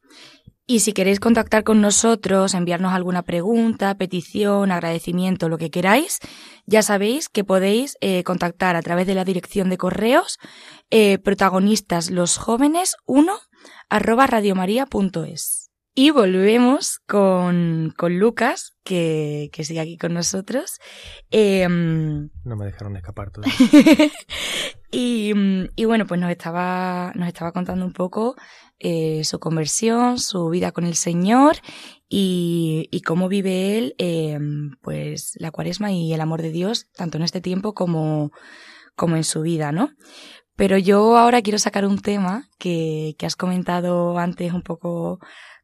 Y si queréis contactar con nosotros, enviarnos alguna pregunta, petición, agradecimiento, lo que queráis, ya sabéis que podéis eh, contactar a través de la dirección de correos eh, protagonistas los jóvenes 1 arroba radiomaria.es. Y volvemos con, con Lucas, que, que sigue aquí con nosotros. Em, No me dejaron escapar todavía. y, y bueno, pues nos estaba, nos estaba contando un poco eh, su conversión, su vida con el Señor y, y cómo vive él, eh, pues la cuaresma y el amor de Dios, tanto en este tiempo como, como en su vida, ¿no? Pero yo ahora quiero sacar un tema que, que has comentado antes un poco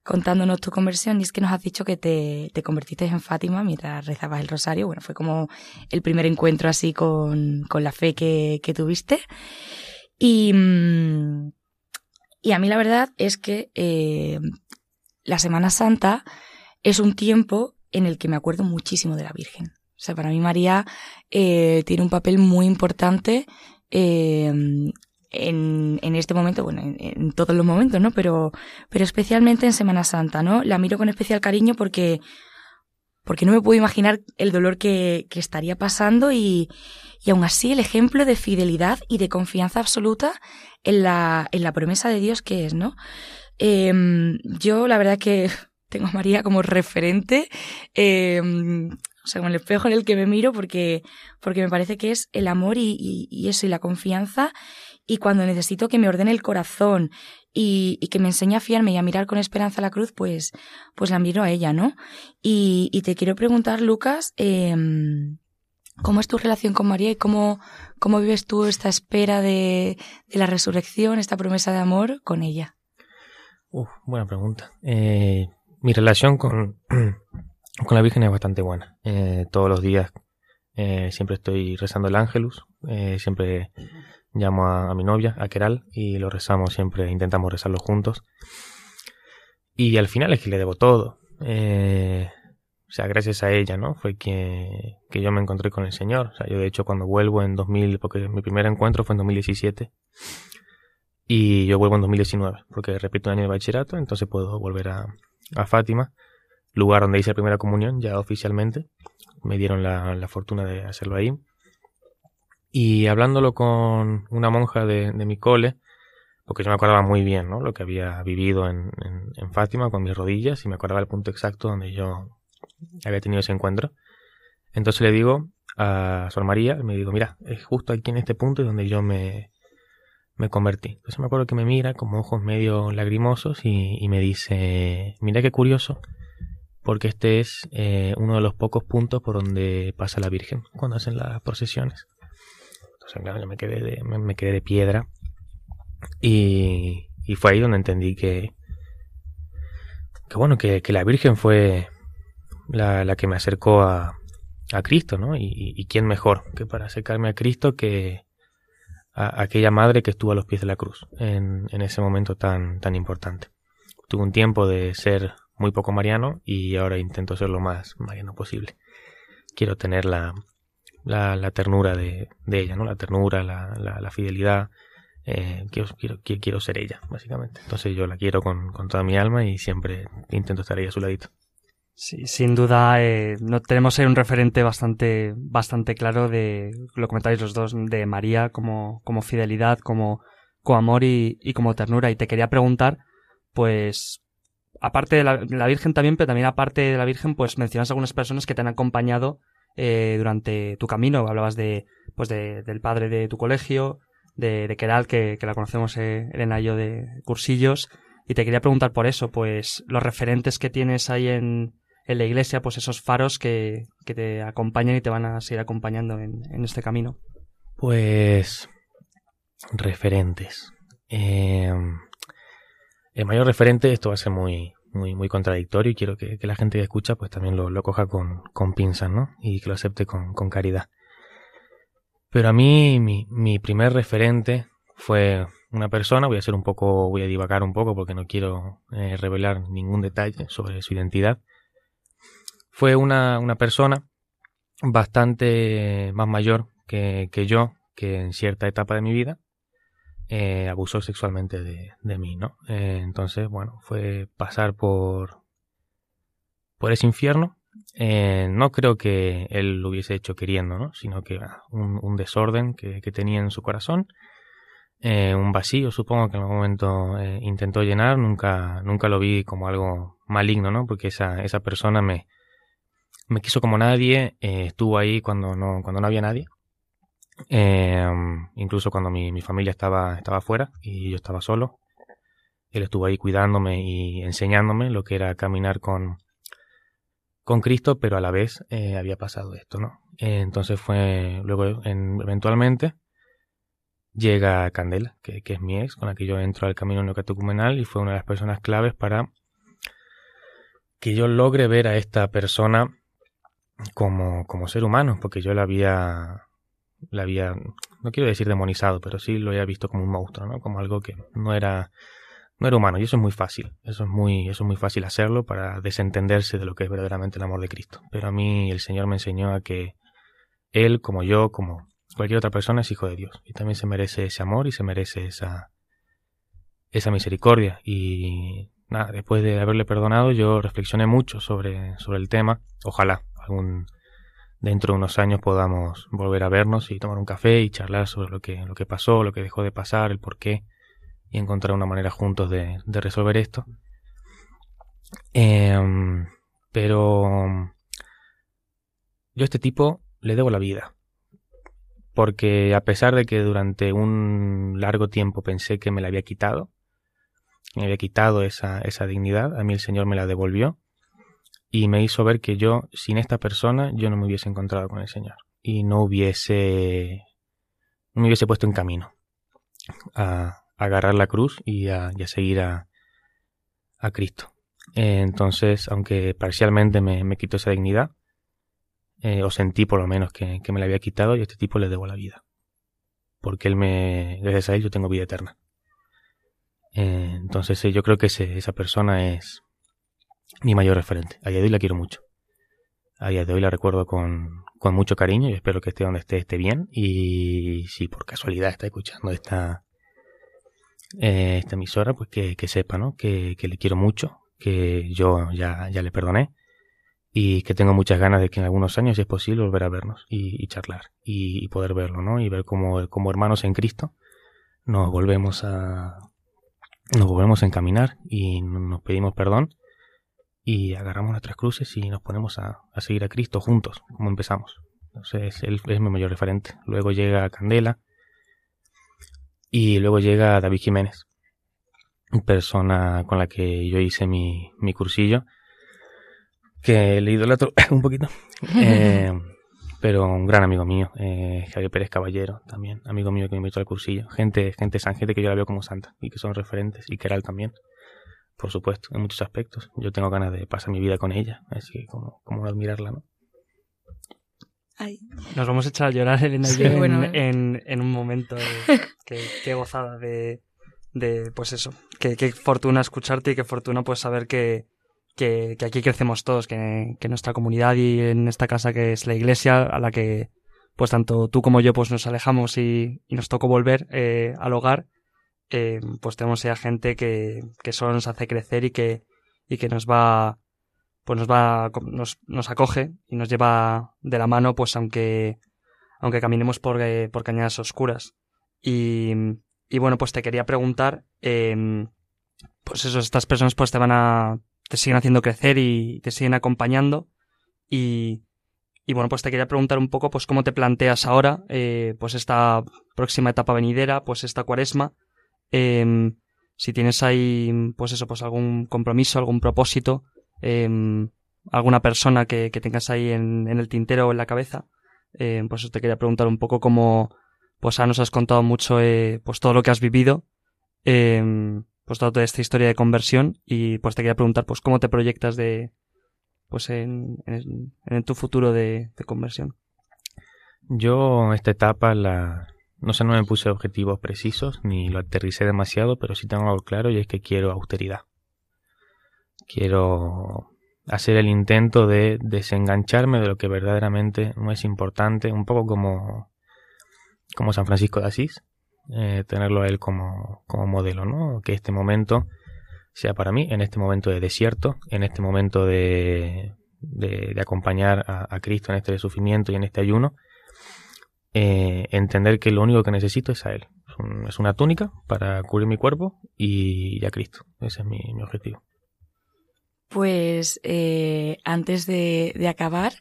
contándonos tu conversión y es que nos has dicho que te, te convertiste en Fátima mientras rezabas el rosario. Bueno, fue como el primer encuentro así con, la fe que, tuviste. Y, mm, y a mí la verdad es que eh, la Semana Santa es un tiempo en el que me acuerdo muchísimo de la Virgen. O sea, para mí María eh, tiene un papel muy importante eh, en, en, este momento, bueno, en, todos los momentos, ¿no? Pero, pero especialmente en Semana Santa, ¿no? La miro con especial cariño porque, porque no me puedo imaginar el dolor que, que estaría pasando y, y aún así el ejemplo de fidelidad y de confianza absoluta en la, en la promesa de Dios que es, ¿no? Eh, yo la verdad que tengo a María como referente, eh, o sea, como el espejo en el que me miro, porque, porque me parece que es el amor y, y, eso, y la confianza, y cuando necesito que me ordene el corazón y, que me enseñe a fiarme y a mirar con esperanza la cruz, pues, pues la miro a ella, ¿no? Y, te quiero preguntar, Lucas, eh, ¿cómo es tu relación con María y cómo, cómo vives tú esta espera de, la resurrección, esta promesa de amor con ella? Uf, buena pregunta. Eh, mi relación con, con la Virgen es bastante buena. Eh, todos los días eh, siempre estoy rezando el Ángelus, siempre llamo a, mi novia, a Keral, y lo rezamos siempre, intentamos rezarlo juntos. Y al final es que le debo todo. Eh, o sea, gracias a ella, ¿no? Fue que, que yo me encontré con el Señor. O sea, yo de hecho cuando vuelvo en 2000, porque mi primer encuentro fue en 2017, y yo vuelvo en 2019, porque repito un año de bachillerato, entonces puedo volver a, a Fátima, lugar donde hice la primera comunión ya oficialmente. Me dieron la, la fortuna de hacerlo ahí. Y hablándolo con una monja de, mi cole, porque yo me acordaba muy bien ¿no? lo que había vivido en, Fátima con mis rodillas y me acordaba el punto exacto donde yo había tenido ese encuentro. Entonces le digo a Sor María, me digo, mira, es justo aquí en este punto donde yo me, me convertí. Entonces me acuerdo que me mira con ojos medio lagrimosos y, y me dice, mira qué curioso, porque este es eh, uno de los pocos puntos por donde pasa la Virgen cuando hacen las procesiones. Entonces claro, yo me quedé de, me, quedé de piedra y, y, fue ahí donde entendí que, que bueno, que, la Virgen fue la, que me acercó a, a Cristo, ¿no? Y, y, quién mejor que para acercarme a Cristo que a aquella madre que estuvo a los pies de la cruz en, en ese momento tan, tan importante. Tuve un tiempo de ser muy poco mariano y ahora intento ser lo más mariano posible. Quiero tener la, la, ternura de, de, ella, ¿no? La ternura, la, la, la fidelidad. Eh, quiero, ser ella, básicamente. Entonces yo la quiero con, toda mi alma y siempre intento estar ahí a su ladito. Sí, sin duda, eh, no, tenemos ahí un referente bastante, bastante claro de, lo comentáis los dos, de María como, fidelidad, como, como amor y, como ternura. Y te quería preguntar, pues, aparte de la, la, Virgen también, pero también aparte de la Virgen, pues mencionas algunas personas que te han acompañado eh, durante tu camino. Hablabas de, pues de, del padre de tu colegio, de, de Keral, que, que la conocemos eh, Elena de cursillos. Y te quería preguntar por eso, pues, los referentes que tienes ahí en, en la iglesia, pues esos faros que, que te acompañan y te van a seguir acompañando en, en este camino? Pues referentes. Eh, el mayor referente, esto va a ser muy, muy, muy contradictorio y quiero que, que la gente que escucha pues también lo, coja con, con, pinzas, ¿no? Y que lo acepte con, con caridad. Pero a mí, mi, mi, primer referente fue una persona, voy a ser un poco, voy a divagar un poco porque no quiero eh, revelar ningún detalle sobre su identidad, fue una, una persona bastante más mayor que, que, yo, que en cierta etapa de mi vida eh, abusó sexualmente de, de mí, ¿no? Eh, entonces, bueno, fue pasar por, por ese infierno. Eh, no creo que él lo hubiese hecho queriendo, ¿no? Sino que un, un desorden que, que, tenía en su corazón, eh, un vacío, supongo que en algún momento intentó llenar. Nunca, nunca lo vi como algo maligno, ¿no? Porque esa, esa persona me, me quiso como nadie, estuvo ahí cuando no, cuando no había nadie. Eh, incluso cuando mi, mi, familia estaba, estaba fuera y yo estaba solo. Él estuvo ahí cuidándome y enseñándome lo que era caminar con, con Cristo, pero a la vez eh, había pasado esto, ¿no? Entonces fue, luego en, eventualmente llega Candela, que, que, es mi ex, con la que yo entro al camino neocatecumenal y fue una de las personas claves para que yo logre ver a esta persona como, como ser humano, porque yo la había, la había, no quiero decir demonizado, pero sí lo había visto como un monstruo, ¿no? Como algo que no era, no era humano. Y eso es muy fácil. Eso es muy, eso es muy fácil hacerlo para desentenderse de lo que es verdaderamente el amor de Cristo. Pero a mí el Señor me enseñó a que Él, como yo, como cualquier otra persona, es hijo de Dios. Y también se merece ese amor y se merece esa, esa misericordia. Y nada, después de haberle perdonado, yo reflexioné mucho sobre, sobre el tema. Ojalá algún dentro de unos años podamos volver a vernos y tomar un café y charlar sobre lo que, lo que pasó, lo que dejó de pasar, el por qué, y encontrar una manera juntos de, de resolver esto. Em, pero yo a este tipo le debo la vida. Porque a pesar de que durante un largo tiempo pensé que me la había quitado, me había quitado esa, esa dignidad, a mí el Señor me la devolvió y me hizo ver que yo, sin esta persona, yo no me hubiese encontrado con el Señor y no hubiese, no me hubiese puesto en camino a, agarrar la cruz y a, seguir a, a Cristo. Eh, entonces, aunque parcialmente me, me quitó esa dignidad, eh, o sentí por lo menos que, me la había quitado, y a este tipo le debo la vida. Porque él me, gracias a él yo tengo vida eterna. Eh, entonces yo creo que esa persona es, mi mayor referente. A día de hoy la quiero mucho. A día de hoy la recuerdo con, con mucho cariño y espero que esté donde esté, esté bien. Y si por casualidad está escuchando esta, eh, esta emisora, pues que, que sepa, ¿no? Que, que, le quiero mucho, que yo ya, ya le perdoné y que tengo muchas ganas de que en algunos años, si es posible, volver a vernos y, charlar y, poder verlo, ¿no? Y ver cómo, como hermanos en Cristo nos volvemos a nos volvemos a encaminar y nos pedimos perdón y agarramos nuestras cruces y nos ponemos a, seguir a Cristo juntos, como empezamos. Entonces, él es mi mayor referente. Luego llega Candela y luego llega David Jiménez, persona con la que yo hice mi, mi cursillo, que le idolatro un poquito. Eh, pero un gran amigo mío, eh, Javier Pérez Caballero, también, amigo mío que me invitó al cursillo. Gente, gente san, gente que yo la veo como santa y que son referentes, y Keral también por supuesto, en muchos aspectos. Yo tengo ganas de pasar mi vida con ella, así que como, como admirarla, ¿no? Nos vamos a echar a llorar, Elena y en, en, un momento. qué, gozada de, de, pues eso, qué, qué fortuna escucharte y qué fortuna pues saber que, que, que, aquí crecemos todos, que, que nuestra comunidad y en esta casa que es la iglesia a la que pues tanto tú como yo pues nos alejamos y, y nos tocó volver eh, al hogar eh, pues tenemos ya gente que, que solo nos hace crecer y que, y que nos va, pues nos va, nos, nos acoge y nos lleva de la mano, pues aunque, aunque caminemos por, eh, por cañadas oscuras. Y, y bueno, pues te quería preguntar, eh, pues eso, estas personas pues te van a, te siguen haciendo crecer y te siguen acompañando y, y bueno, pues te quería preguntar un poco, pues cómo te planteas ahora, eh, pues esta próxima etapa venidera, pues esta cuaresma, eh, si tienes ahí, pues eso, pues algún compromiso, algún propósito, eh, alguna persona que, tengas ahí en, el tintero o en la cabeza, eh, pues te quería preguntar un poco cómo, pues ya nos has contado mucho, eh, pues todo lo que has vivido, pues toda esta historia de conversión y pues te quería preguntar, pues cómo te proyectas de, pues en, en, en tu futuro de, de conversión. Yo esta etapa la, no sé, no me puse objetivos precisos ni lo aterricé demasiado, pero sí tengo algo claro y es que quiero austeridad. Quiero hacer el intento de desengancharme de lo que verdaderamente no es importante, un poco como, como San Francisco de Asís, eh, tenerlo a él como, como modelo, ¿no? Que este momento sea para mí, en este momento de desierto, en este momento de, de, acompañar a, a Cristo en este sufrimiento y en este ayuno, eh, entender que lo único que necesito es a Él. Es, una túnica para cubrir mi cuerpo y, a Cristo. Ese es mi, objetivo. Pues eh, antes de, acabar,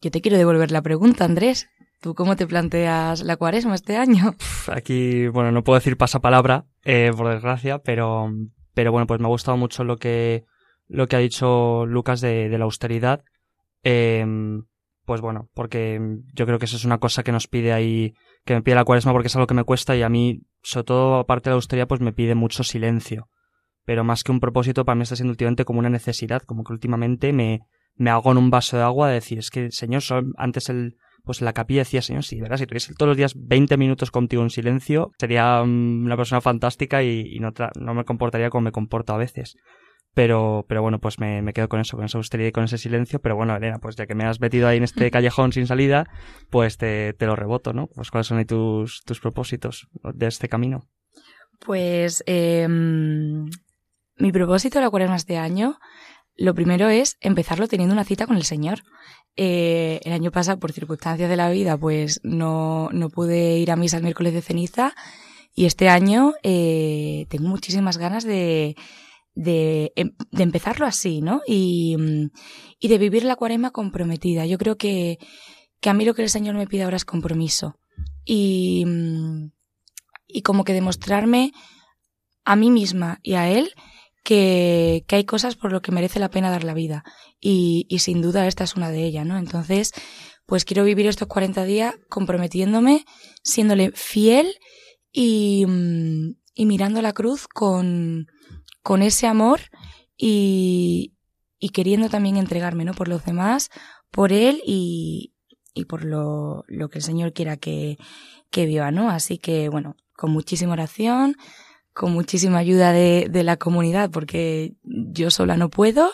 yo te quiero devolver la pregunta, Andrés. ¿Tú cómo te planteas la cuaresma este año? Aquí, bueno, no puedo decir pasapalabra, eh, por desgracia, pero, pero bueno, pues me ha gustado mucho lo que, lo que ha dicho Lucas de, de la austeridad. Eh, pues bueno, porque yo creo que eso es una cosa que nos pide ahí, que me pide la cuaresma porque es algo que me cuesta y a mí, sobre todo aparte de la austeridad, pues me pide mucho silencio. pero más que un propósito para mí está siendo últimamente como una necesidad, como que últimamente me, me hago en un vaso de agua de decir, es que, Señor, antes el, pues la capilla decía, Señor, si, ¿verdad? si tuviese todos los días 20 minutos contigo en silencio, sería mm, una persona fantástica y, no, no me comportaría como me comporto a veces. Pero, pero bueno, pues me, me, quedo con eso, con esa austeridad y con ese silencio. Pero bueno, Elena, pues ya que me has metido ahí en este callejón sin salida, pues te, te lo reboto, ¿no? Pues cuáles son ahí tus, tus propósitos de este camino. Pues eh, mi propósito de la cuaresma este año, lo primero es empezarlo teniendo una cita con el Señor. Eh, el año pasado, por circunstancias de la vida, pues no, no pude ir a misa el miércoles de ceniza y este año eh, tengo muchísimas ganas de, de, em, de, empezarlo así, ¿no? Y, y, de vivir la cuaresma comprometida. Yo creo que, que a mí lo que el Señor me pide ahora es compromiso. Y, y como que demostrarme a mí misma y a Él que, que, hay cosas por lo que merece la pena dar la vida. Y, y sin duda esta es una de ellas, ¿no? Entonces, pues quiero vivir estos 40 días comprometiéndome, siéndole fiel y, y mirando la cruz con, con ese amor y, queriendo también entregarme, ¿no? Por los demás, por él y, por lo, que el Señor quiera que, que viva, ¿no? Así que, bueno, con muchísima oración, con muchísima ayuda de, la comunidad, porque yo sola no puedo,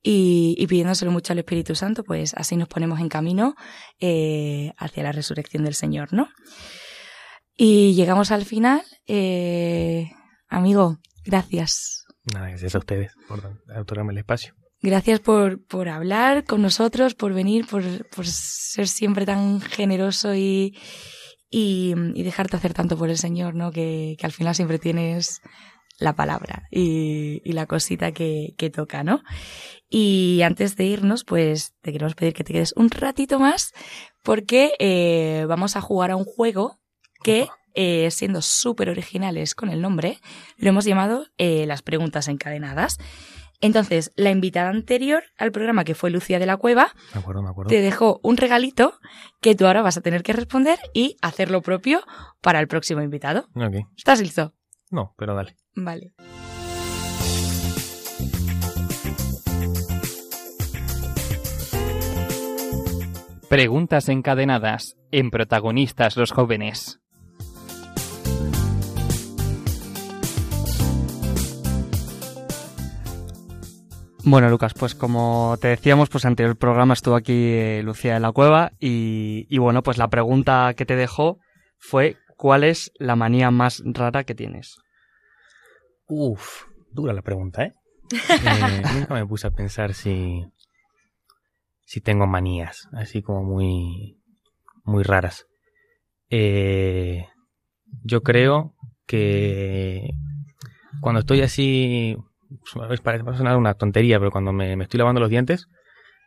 y, y, pidiéndoselo mucho al Espíritu Santo, pues así nos ponemos en camino eh, hacia la resurrección del Señor, ¿no? Y llegamos al final. Eh, amigo, gracias. Nada, gracias a ustedes por autorarme el espacio. Gracias por, por hablar con nosotros, por venir, por, por ser siempre tan generoso y, y, y, dejarte hacer tanto por el Señor, ¿no? Que, que al final siempre tienes la palabra y, y la cosita que, que, toca, ¿no? Y antes de irnos, pues te queremos pedir que te quedes un ratito más porque eh, vamos a jugar a un juego que, eh, siendo súper originales con el nombre, lo hemos llamado eh, las preguntas encadenadas. Entonces, la invitada anterior al programa, que fue Lucía de la Cueva, me acuerdo, me acuerdo. te dejó un regalito que tú ahora vas a tener que responder y hacer lo propio para el próximo invitado. Okay. ¿Estás listo? No, pero dale. Vale. Preguntas encadenadas en protagonistas los jóvenes. Bueno, Lucas, pues como te decíamos, pues ante el programa estuvo aquí eh, Lucía de la Cueva y, y, bueno, pues la pregunta que te dejó fue ¿cuál es la manía más rara que tienes? Uf, dura la pregunta, ¿eh? eh nunca me puse a pensar si, si tengo manías, así como muy, muy raras. Eh, yo creo que cuando estoy así parece sonar una tontería, pero cuando me, me, estoy lavando los dientes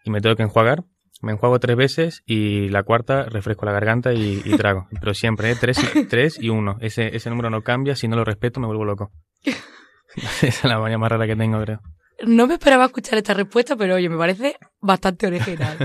y me tengo que enjuagar, me enjuago tres veces y la cuarta refresco la garganta y, y trago. Pero siempre, ¿eh? tres, y, tres y uno. Ese, ese número no cambia, si no lo respeto me vuelvo loco. Esa es la manía más rara que tengo, creo. No me esperaba escuchar esta respuesta, pero oye, me parece bastante original.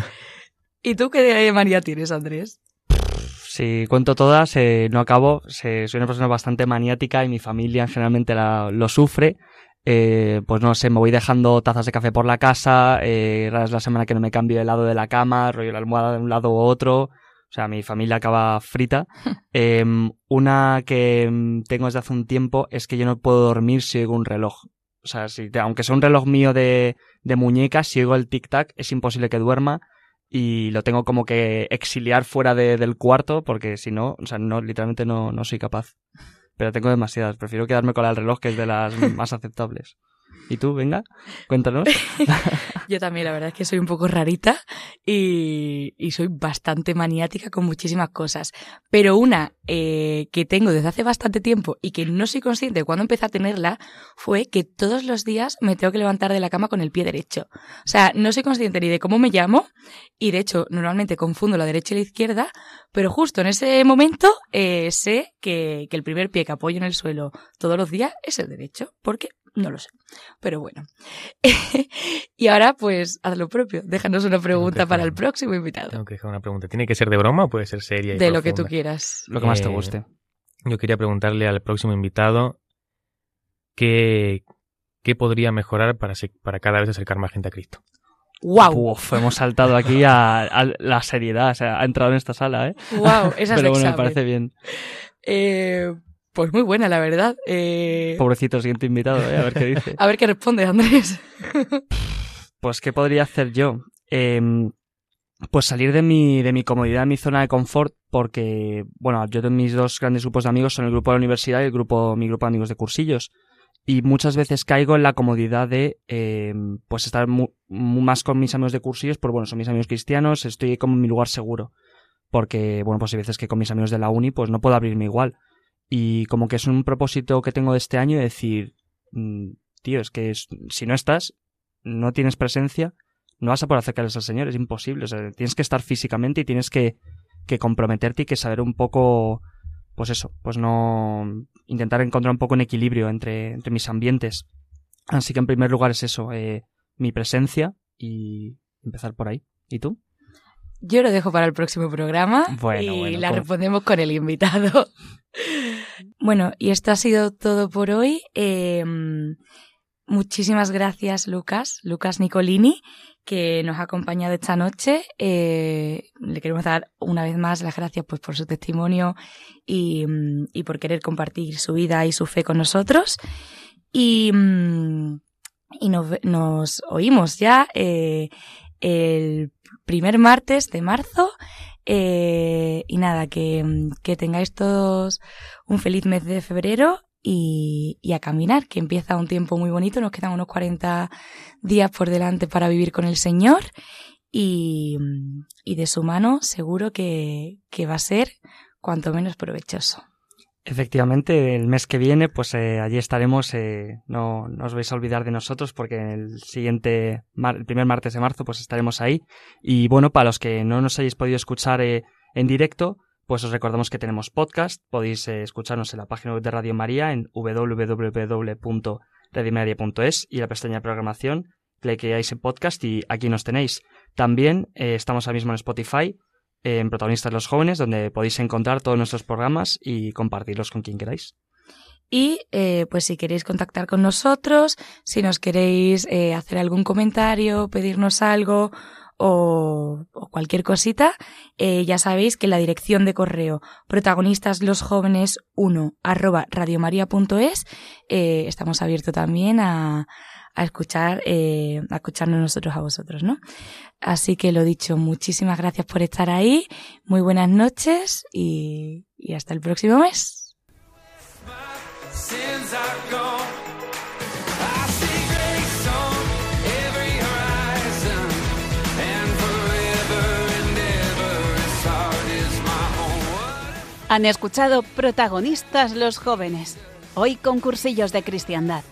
¿Y tú qué manía tienes, Andrés? Si cuento todas, eh, no acabo. soy una persona bastante maniática y mi familia generalmente la, lo sufre. Eh, pues no sé, me voy dejando tazas de café por la casa, eh, es la semana que no me cambio el lado de la cama, rollo la almohada de un lado u otro. O sea, mi familia acaba frita. eh, una que mm, tengo desde hace un tiempo es que yo no puedo dormir si oigo un reloj. O sea, si, aunque sea un reloj mío de, de muñeca, si oigo el tic-tac, es imposible que duerma y lo tengo como que exiliar fuera de, del cuarto porque si no, o sea, no, literalmente no, no soy capaz pero tengo demasiadas. Prefiero quedarme con el reloj, que es de las más aceptables. ¿Y tú, venga? Cuéntanos. Yo también, la verdad es que soy un poco rarita y, soy bastante maniática con muchísimas cosas. Pero una eh, que tengo desde hace bastante tiempo y que no soy consciente de cuándo empecé a tenerla fue que todos los días me tengo que levantar de la cama con el pie derecho. O sea, no soy consciente ni de cómo me llamo y de hecho normalmente confundo la derecha y la izquierda, pero justo en ese momento eh, sé que, que el primer pie que apoyo en el suelo todos los días es el derecho, porque no lo sé. Pero bueno. y ahora, pues, haz lo propio. Déjanos una pregunta para el próximo invitado. Tengo que dejar una pregunta. ¿Tiene que ser de broma o puede ser seria? Y de profunda? lo que tú quieras. Lo que más te guste. Yo quería preguntarle al próximo invitado qué, qué podría mejorar para, para cada vez acercar más gente a Cristo. ¡Wow! hemos saltado aquí a, la seriedad, o sea, ha entrado en esta sala, ¿eh? ¡Wow! Esa es Pero bueno, me parece bien. Eh, pues muy buena, la verdad. Eh... Pobrecito, siguiente invitado, ¿eh? a ver qué dice. a ver qué responde, Andrés. pues, ¿qué podría hacer yo? Em, pues salir de mi, de mi comodidad, de mi zona de confort, porque, bueno, yo tengo mis dos grandes grupos de amigos son el grupo de la universidad y el grupo, mi grupo de amigos de cursillos. Y muchas veces caigo en la comodidad de, em, pues estar más con mis amigos de cursillos, por bueno, son mis amigos cristianos, estoy como en mi lugar seguro. Porque, bueno, pues hay veces que con mis amigos de la uni, pues no puedo abrirme igual. Y como que es un propósito que tengo de este año de decir, mm, tío, es que si no estás, no tienes presencia, no vas a poder acercarles al Señor, es imposible. O sea, tienes que estar físicamente y tienes que, que comprometerte y que saber un poco, pues eso, pues no intentar encontrar un poco un equilibrio entre, entre mis ambientes. Así que en primer lugar es eso, eh, mi presencia y empezar por ahí. ¿Y tú? Yo lo dejo para el próximo programa y la respondemos con el invitado. bueno, y esto ha sido todo por hoy. Em, muchísimas gracias, Lucas, Lucas Nicolini, que nos ha acompañado esta noche. Eh, le queremos dar una vez más las gracias pues, por su testimonio y, por querer compartir su vida y su fe con nosotros. Y, y nos, oímos ya eh, el primer martes de marzo. Eh, y nada, que, que, tengáis todos un feliz mes de febrero y, y, a caminar, que empieza un tiempo muy bonito. Nos quedan unos 40 días por delante para vivir con el Señor y, y de su mano seguro que, que va a ser cuanto menos provechoso. Efectivamente, el mes que viene, pues eh, allí estaremos. Eh, no, os vais a olvidar de nosotros porque el siguiente, el primer martes de marzo, pues estaremos ahí. Y bueno, para los que no nos hayáis podido escuchar eh, en directo, pues os recordamos que tenemos podcast. Podéis escucharnos en la página web de Radio María en www.radiomaria.es y la pestaña de programación. Cliqueáis en podcast y aquí nos tenéis. También estamos ahora mismo en Spotify en Protagonistas los Jóvenes, donde podéis encontrar todos nuestros programas y compartirlos con quien queráis. Y eh, pues si queréis contactar con nosotros, si nos queréis eh, hacer algún comentario, pedirnos algo o, cualquier cosita, eh, ya sabéis que la dirección de correo protagonistas los jóvenes 1 arroba radiomaria.es estamos abiertos también a, a escuchar, eh, a escucharnos nosotros a vosotros, ¿no? Así que lo dicho, muchísimas gracias por estar ahí, muy buenas noches y, y hasta el próximo mes. Han escuchado protagonistas los jóvenes, hoy con cursillos de cristiandad.